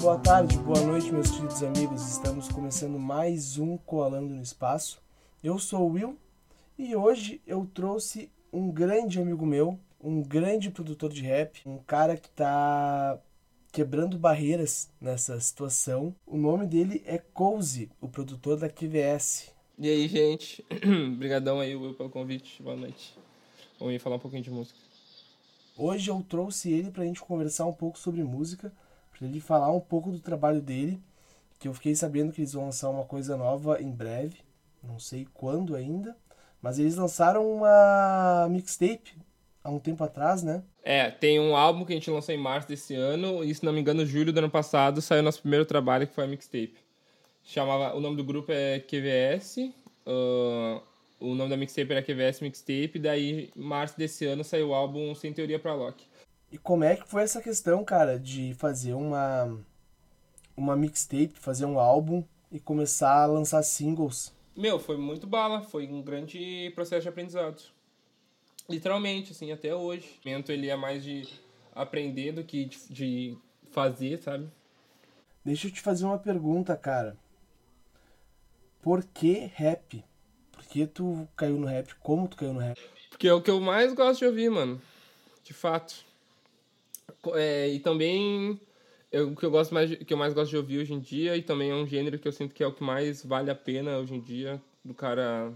boa tarde, boa noite, meus queridos amigos. Estamos começando mais um Coalando no Espaço. Eu sou o Will e hoje eu trouxe um grande amigo meu, um grande produtor de rap, um cara que tá quebrando barreiras nessa situação. O nome dele é Cozy, o produtor da QVS. E aí, gente? Obrigadão aí, Will, pelo convite. Boa noite. Vamos falar um pouquinho de música. Hoje eu trouxe ele pra gente conversar um pouco sobre música, pra ele falar um pouco do trabalho dele, que eu fiquei sabendo que eles vão lançar uma coisa nova em breve, não sei quando ainda, mas eles lançaram uma mixtape há um tempo atrás, né? É, tem um álbum que a gente lançou em março desse ano, e se não me engano, julho do ano passado saiu nosso primeiro trabalho, que foi a mixtape. Chamava, o nome do grupo é QVS, uh, o nome da mixtape era QVS Mixtape, daí março desse ano saiu o álbum Sem Teoria pra Loki. E como é que foi essa questão, cara, de fazer uma uma mixtape, fazer um álbum e começar a lançar singles? Meu, foi muito bala, foi um grande processo de aprendizado. Literalmente, assim, até hoje. O momento ele é mais de aprender do que de, de fazer, sabe? Deixa eu te fazer uma pergunta, cara. Por que rap? Por que tu caiu no rap? Como tu caiu no rap? Porque é o que eu mais gosto de ouvir, mano. De fato. É, e também é o que eu gosto mais que eu mais gosto de ouvir hoje em dia e também é um gênero que eu sinto que é o que mais vale a pena hoje em dia do cara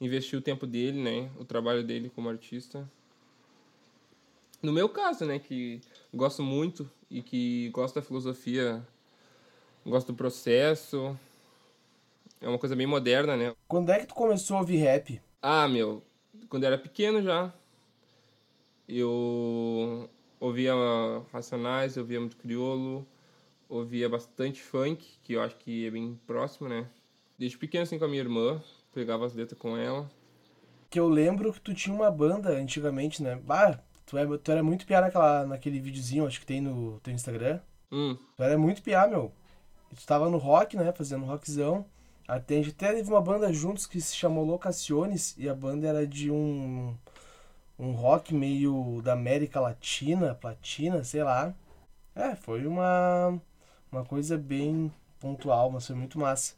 investir o tempo dele, né, o trabalho dele como artista. No meu caso, né, que gosto muito e que gosto da filosofia, gosto do processo. É uma coisa bem moderna, né? Quando é que tu começou a ouvir rap? Ah, meu, quando eu era pequeno já. Eu ouvia Racionais, ouvia muito criolo, ouvia bastante funk, que eu acho que é bem próximo, né? Desde pequeno assim com a minha irmã, pegava as letras com ela. Que eu lembro que tu tinha uma banda antigamente, né? Bah, tu, é, tu era muito piá naquela, naquele videozinho, acho que tem no teu Instagram. Hum. Tu era muito piá, meu. E tu tava no rock, né? Fazendo rockzão. Até, a gente até teve uma banda juntos que se chamou Locaciones e a banda era de um um rock meio da América Latina, platina, sei lá. É, foi uma uma coisa bem pontual, mas foi muito massa.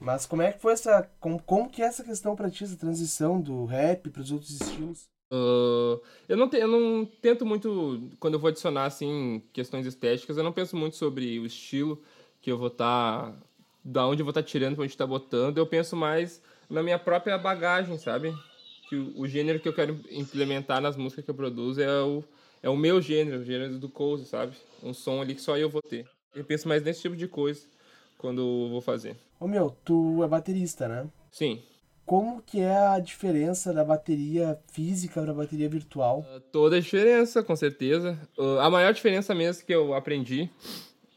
Mas como é que foi essa como, como que é essa questão pra ti, essa transição do rap para os outros estilos? Uh, eu, não te, eu não tento muito, quando eu vou adicionar assim questões estéticas, eu não penso muito sobre o estilo que eu vou estar tá da onde eu vou estar tá tirando pra onde tá botando, eu penso mais na minha própria bagagem, sabe? Que o, o, gênero que eu quero implementar nas músicas que eu produzo é o, é o meu gênero, o gênero do Cozy, sabe? Um som ali que só eu vou ter. Eu penso mais nesse tipo de coisa quando vou fazer. Ô meu, tu é baterista, né? Sim. Como que é a diferença da bateria física para a bateria virtual? Uh, toda a diferença, com certeza. Uh, a maior diferença mesmo que eu aprendi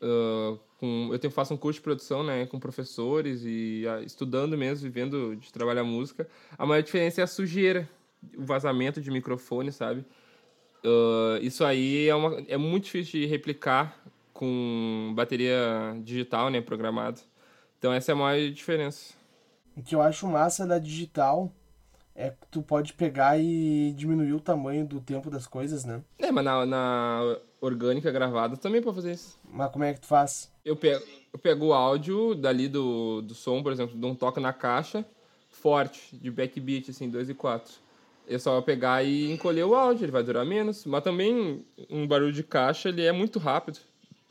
uh, com, eu tenho, faço um curso de produção, né, com professores e a, estudando mesmo, vivendo de trabalhar música. A maior diferença é a sujeira, o vazamento de microfone, sabe? Uh, isso aí é, uma, é muito difícil de replicar com bateria digital, né, programada. Então essa é a maior diferença. O que eu acho massa da digital é que tu pode pegar e diminuir o tamanho do tempo das coisas, né? É, mas na, na orgânica gravada também pode fazer isso. Mas como é que tu faz? Eu pego, eu pego o áudio dali do, do som, por exemplo, de um toque na caixa, forte, de backbeat, assim, 2 e 4. É só pegar e encolher o áudio, ele vai durar menos. Mas também um barulho de caixa, ele é muito rápido.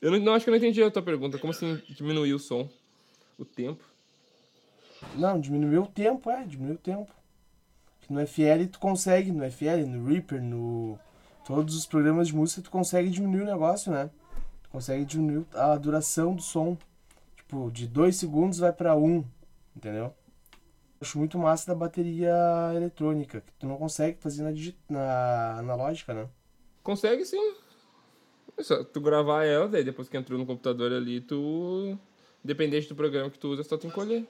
Eu não, não acho que eu não entendi a tua pergunta. Como assim diminuir o som? O tempo? Não, diminuir o tempo, é, diminuir o tempo. No FL tu consegue, no FL, no Reaper, no todos os programas de música tu consegue diminuir o negócio, né? Tu consegue diminuir a duração do som. Tipo, de 2 segundos vai para 1, um, entendeu? Acho muito massa da bateria eletrônica, que tu não consegue fazer na, na analógica, né? Consegue sim. É só tu gravar ela, daí depois que entrou no computador ali, tu. Independente do programa que tu usa, é só tu encolher.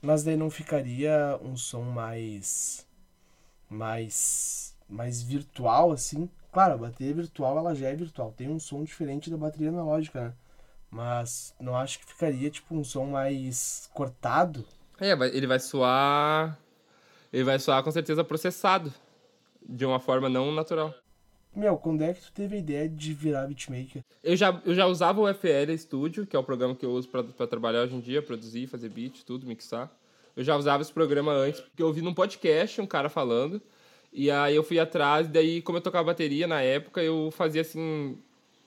Mas daí não ficaria um som mais mais mais virtual assim. Claro, a bateria virtual ela já é virtual, tem um som diferente da bateria analógica, né? Mas não acho que ficaria tipo um som mais cortado. É, ele vai soar ele vai soar com certeza processado de uma forma não natural. Meu, quando é que tu teve a ideia de virar beatmaker? Eu já, eu já usava o FL Studio, que é o programa que eu uso para trabalhar hoje em dia, produzir, fazer beat, tudo, mixar. Eu já usava esse programa antes, porque eu ouvi num podcast um cara falando. E aí eu fui atrás, daí, como eu tocava bateria na época, eu fazia assim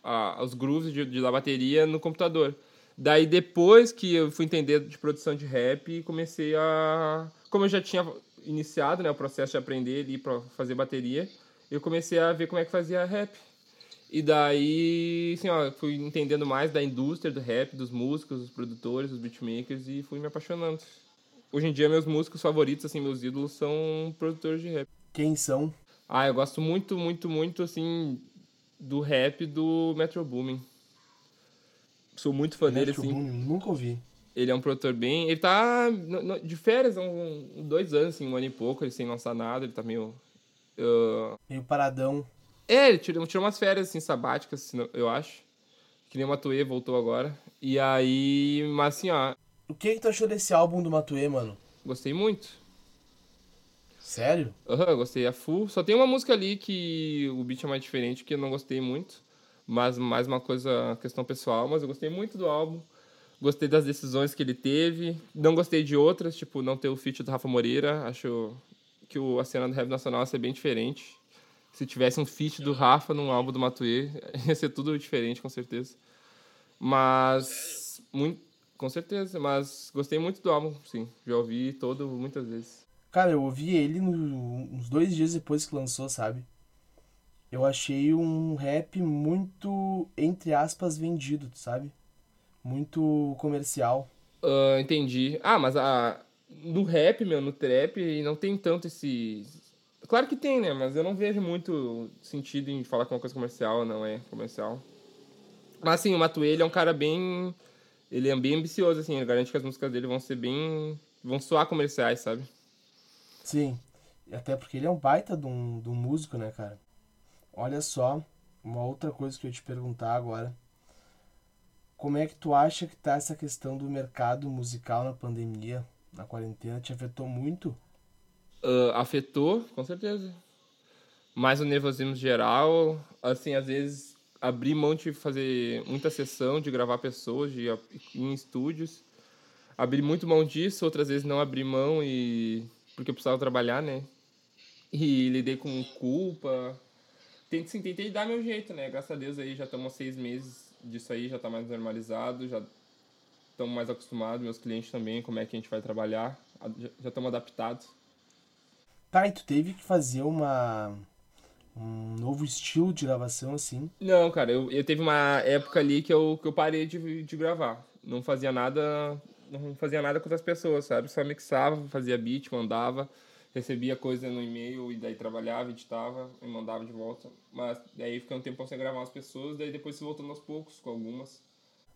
a, os grooves de, de, da bateria no computador. Daí depois que eu fui entender de produção de rap, comecei a. Como eu já tinha iniciado né, o processo de aprender ali para fazer bateria, eu comecei a ver como é que fazia rap. E daí, assim, ó, fui entendendo mais da indústria do rap, dos músicos, dos produtores, dos beatmakers e fui me apaixonando. Hoje em dia, meus músicos favoritos, assim, meus ídolos são produtores de rap. Quem são? Ah, eu gosto muito, muito, muito, assim, do rap do Metro Boomin. Sou muito fã Metro dele, assim. Boomin, nunca ouvi. Ele é um produtor bem. Ele tá de férias há um, dois anos, assim, um ano e pouco, ele sem lançar nada, ele tá meio. Uh... Meio paradão. É, ele tirou, tirou umas férias, assim, sabáticas, eu acho. Que nem o Matuê voltou agora. E aí. Mas assim, ó. O que, que tu achou desse álbum do Matuê, mano? Gostei muito. Sério? Aham, uhum, gostei a full. Só tem uma música ali que o beat é mais diferente, que eu não gostei muito. Mas mais uma coisa, questão pessoal. Mas eu gostei muito do álbum. Gostei das decisões que ele teve. Não gostei de outras, tipo, não ter o feat do Rafa Moreira. Acho que o, a cena do rap nacional ia ser bem diferente. Se tivesse um feat do Rafa num álbum do Matuê, ia ser tudo diferente, com certeza. Mas, muito, com certeza. Mas gostei muito do álbum, sim. Já ouvi todo muitas vezes. Cara, eu ouvi ele no, uns dois dias depois que lançou, sabe? Eu achei um rap muito, entre aspas, vendido, sabe? Muito comercial. Uh, entendi. Ah, mas a, no rap, meu, no trap, não tem tanto esse. Claro que tem, né? Mas eu não vejo muito sentido em falar que uma coisa comercial não é comercial. Mas assim, o Matuê, é um cara bem. Ele é bem ambicioso, assim. Ele garante que as músicas dele vão ser bem. vão soar comerciais, sabe? Sim. Até porque ele é um baita de um, de um músico, né, cara? Olha só, uma outra coisa que eu ia te perguntar agora. Como é que tu acha que tá essa questão do mercado musical na pandemia, na quarentena? Te afetou muito? Uh, afetou, com certeza. Mais o nervosismo geral, assim, às vezes abrir mão de fazer muita sessão, de gravar pessoas, de ir em estúdios. Abrir muito mão disso, outras vezes não abrir mão e porque eu precisava trabalhar, né? E lidei com culpa. Tentei, sim, tentei dar meu jeito, né? Graças a Deus aí já estamos seis meses disso aí, já está mais normalizado, já estamos mais acostumados, meus clientes também, como é que a gente vai trabalhar, já estamos adaptados. Tá, e tu teve que fazer uma um novo estilo de gravação assim? Não, cara, eu, eu teve uma época ali que eu, que eu parei de, de gravar. Não fazia nada não fazia nada com as pessoas, sabe? Só mixava, fazia beat, mandava, recebia coisa no e-mail e daí trabalhava, editava e mandava de volta. Mas daí fiquei um tempo sem gravar as pessoas, daí depois se voltando aos poucos com algumas.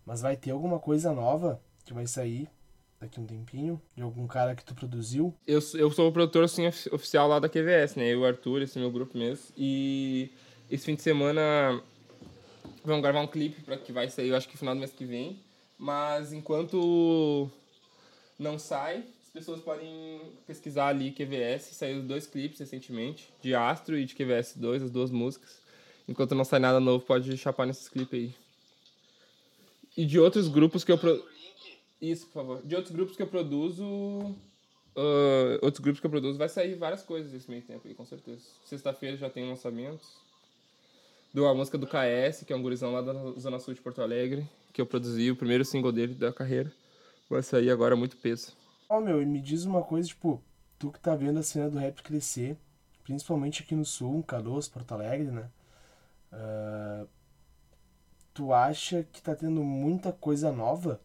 Mas vai ter alguma coisa nova que vai sair daqui um tempinho? De algum cara que tu produziu? Eu, eu sou o produtor assim, oficial lá da QVS, né? Eu o Arthur, esse meu grupo mesmo. E esse fim de semana vamos gravar um clipe para que vai sair, eu acho que final do mês que vem. Mas enquanto não sai, as pessoas podem pesquisar ali QVS. Saiu dois clipes recentemente, de Astro e de QVS 2, as duas músicas. Enquanto não sai nada novo, pode chapar nesses clipes aí. E de outros grupos que eu. Pro... Isso, por favor. De outros grupos que eu produzo. Uh, outros grupos que eu produzo, vai sair várias coisas nesse meio tempo aí, com certeza. Sexta-feira já tem lançamentos. Do a música do KS, que é um gurizão lá da Zona Sul de Porto Alegre que eu produzi, o primeiro single dele da carreira. Vai sair agora muito peso. Ó, oh, meu, e me diz uma coisa, tipo, tu que tá vendo a cena do rap crescer, principalmente aqui no Sul, Caroço, Porto Alegre, né? Uh, tu acha que tá tendo muita coisa nova?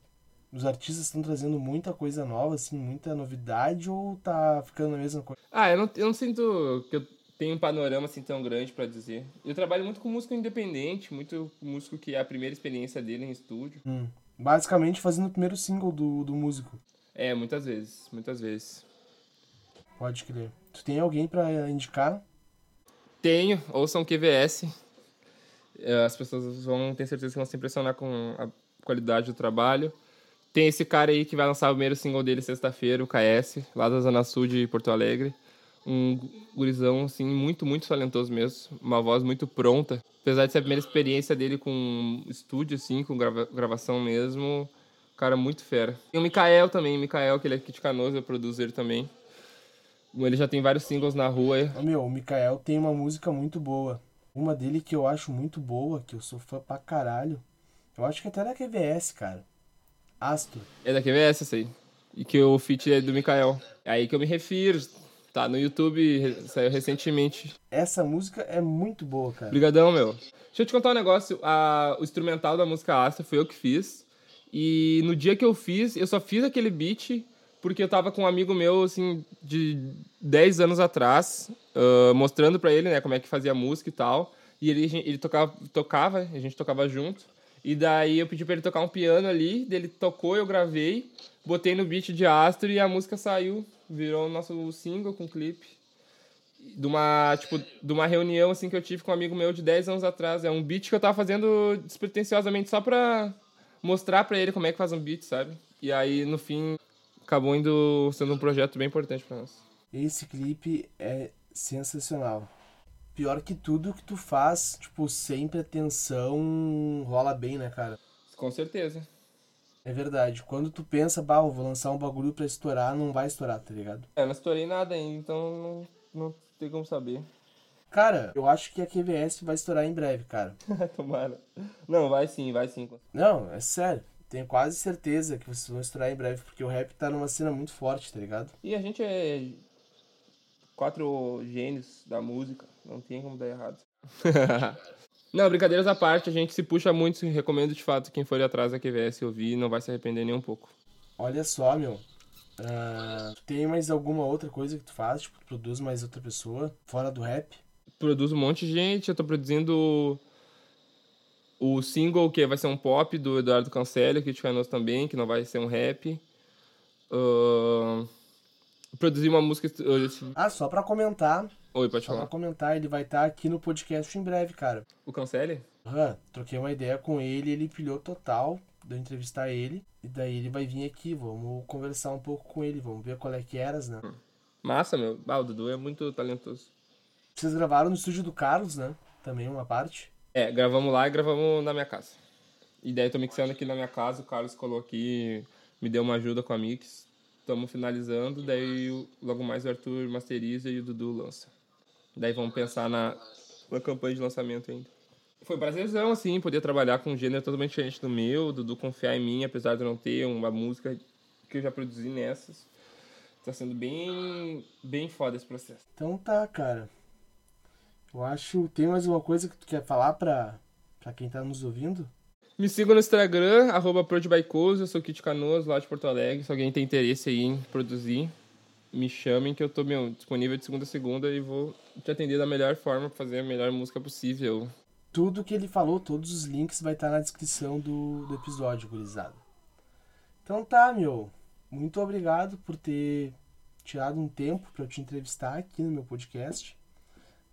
Os artistas estão trazendo muita coisa nova, assim, muita novidade, ou tá ficando a mesma coisa? Ah, eu não, eu não sinto que eu tem um panorama assim tão grande para dizer. Eu trabalho muito com músico independente, muito músico que é a primeira experiência dele em estúdio. Hum. Basicamente fazendo o primeiro single do, do músico. É, muitas vezes, muitas vezes. Pode crer. Tu tem alguém para indicar? Tenho, ouçam QVS. É, as pessoas vão ter certeza que vão se impressionar com a qualidade do trabalho. Tem esse cara aí que vai lançar o primeiro single dele sexta-feira, o KS, lá da Zona Sul de Porto Alegre. Um gurizão, assim, muito, muito talentoso mesmo. Uma voz muito pronta. Apesar de ser a primeira experiência dele com estúdio, assim, com grava gravação mesmo, cara muito fera. E o Mikael também, o Mikael, que ele é aqui de Canoas, é produtor também. Ele já tem vários singles na rua. Meu, o Mikael tem uma música muito boa. Uma dele que eu acho muito boa, que eu sou fã pra caralho. Eu acho que até da QVS, cara. Astro. É da QVS, essa aí. E que o feat é do Mikael. É aí que eu me refiro. Tá no YouTube, saiu recentemente. Essa música é muito boa, cara. Obrigadão, meu. Deixa eu te contar um negócio. A, o instrumental da música Astro foi eu que fiz. E no dia que eu fiz, eu só fiz aquele beat porque eu tava com um amigo meu, assim, de 10 anos atrás, uh, mostrando pra ele, né, como é que fazia música e tal. E ele, ele tocava, tocava, a gente tocava junto. E daí eu pedi pra ele tocar um piano ali, ele tocou, eu gravei, botei no beat de Astro e a música saiu, virou o nosso single com clipe. De uma, tipo, de uma reunião, assim, que eu tive com um amigo meu de 10 anos atrás. É um beat que eu tava fazendo despretensiosamente só pra mostrar pra ele como é que faz um beat, sabe? E aí, no fim, acabou indo sendo um projeto bem importante para nós. Esse clipe é sensacional. Pior que tudo que tu faz, tipo, sem pretensão, rola bem, né, cara? Com certeza. É verdade. Quando tu pensa, bah, vou lançar um bagulho pra estourar, não vai estourar, tá ligado? É, não estourei nada ainda, então não, não tem como saber. Cara, eu acho que a QVS vai estourar em breve, cara. Tomara. Não, vai sim, vai sim. Não, é sério. Tenho quase certeza que vocês vão estourar em breve, porque o rap tá numa cena muito forte, tá ligado? E a gente é quatro gênios da música, não tem como dar errado. não, brincadeiras à parte, a gente se puxa muito, recomendo de fato quem for atrás da QVS ouvir, não vai se arrepender nem um pouco. Olha só, meu. Uh, tem mais alguma outra coisa que tu faz? Tipo, tu produz mais outra pessoa, fora do rap? Produzo um monte de gente, eu tô produzindo o single, que vai ser um pop do Eduardo Cancelli, que de nós também, que não vai ser um rap. Uh, produzir uma música. Ah, só pra comentar. Oi, pode só falar. Só pra comentar, ele vai estar tá aqui no podcast em breve, cara. O Cancelli? Aham, uhum, troquei uma ideia com ele, ele pilhou total de eu entrevistar ele. E daí ele vai vir aqui, vamos conversar um pouco com ele, vamos ver qual é que eras, né? Massa, meu. Ah, o Dudu é muito talentoso. Vocês gravaram no estúdio do Carlos, né? Também uma parte. É, gravamos lá e gravamos na minha casa. E daí tô mixando aqui na minha casa, o Carlos colocou aqui, me deu uma ajuda com a mix. Estamos finalizando, daí logo mais o Arthur masteriza e o Dudu lança. Daí vamos pensar na, na campanha de lançamento ainda. Foi prazerzão, assim, poder trabalhar com um gênero totalmente diferente do meu, Dudu confiar em mim, apesar de não ter uma música que eu já produzi nessas. Tá sendo bem, bem foda esse processo. Então tá, cara. Eu acho. Tem mais uma coisa que tu quer falar pra, pra quem tá nos ouvindo? Me sigam no Instagram, arroba eu sou Kit Canoas, lá de Porto Alegre. Se alguém tem interesse aí em produzir, me chamem que eu tô meu, disponível de segunda a segunda e vou te atender da melhor forma fazer a melhor música possível. Tudo que ele falou, todos os links vai estar tá na descrição do, do episódio, gurizada. Então tá, meu. Muito obrigado por ter tirado um tempo para eu te entrevistar aqui no meu podcast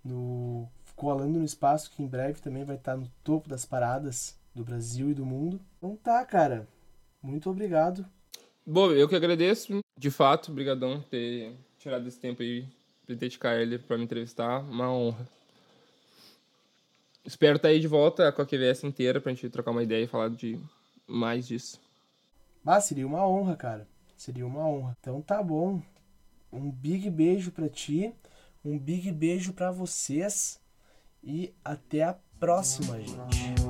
no Colando no Espaço, que em breve também vai estar no topo das paradas do Brasil e do mundo. Então tá, cara. Muito obrigado. Bom, eu que agradeço. De fato, brigadão ter tirado esse tempo aí, dedicar ele para me entrevistar. Uma honra. Espero estar aí de volta com a QVS inteira pra gente trocar uma ideia e falar de mais disso. Ah, seria uma honra, cara. Seria uma honra. Então tá bom. Um big beijo pra ti. Um big beijo para vocês e até a próxima, gente.